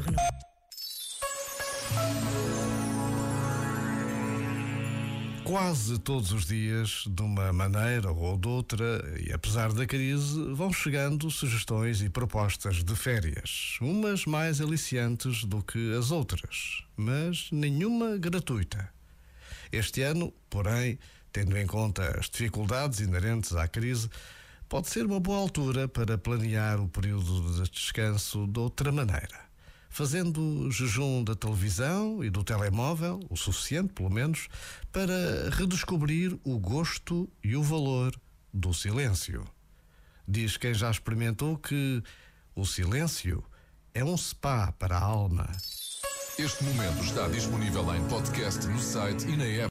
Renault. Quase todos os dias, de uma maneira ou de outra, e apesar da crise, vão chegando sugestões e propostas de férias, umas mais aliciantes do que as outras, mas nenhuma gratuita. Este ano, porém, tendo em conta as dificuldades inerentes à crise, pode ser uma boa altura para planear o período de descanso de outra maneira fazendo jejum da televisão e do telemóvel, o suficiente pelo menos, para redescobrir o gosto e o valor do silêncio. Diz quem já experimentou que o silêncio é um spa para a alma. Este momento está disponível em podcast no site e na app.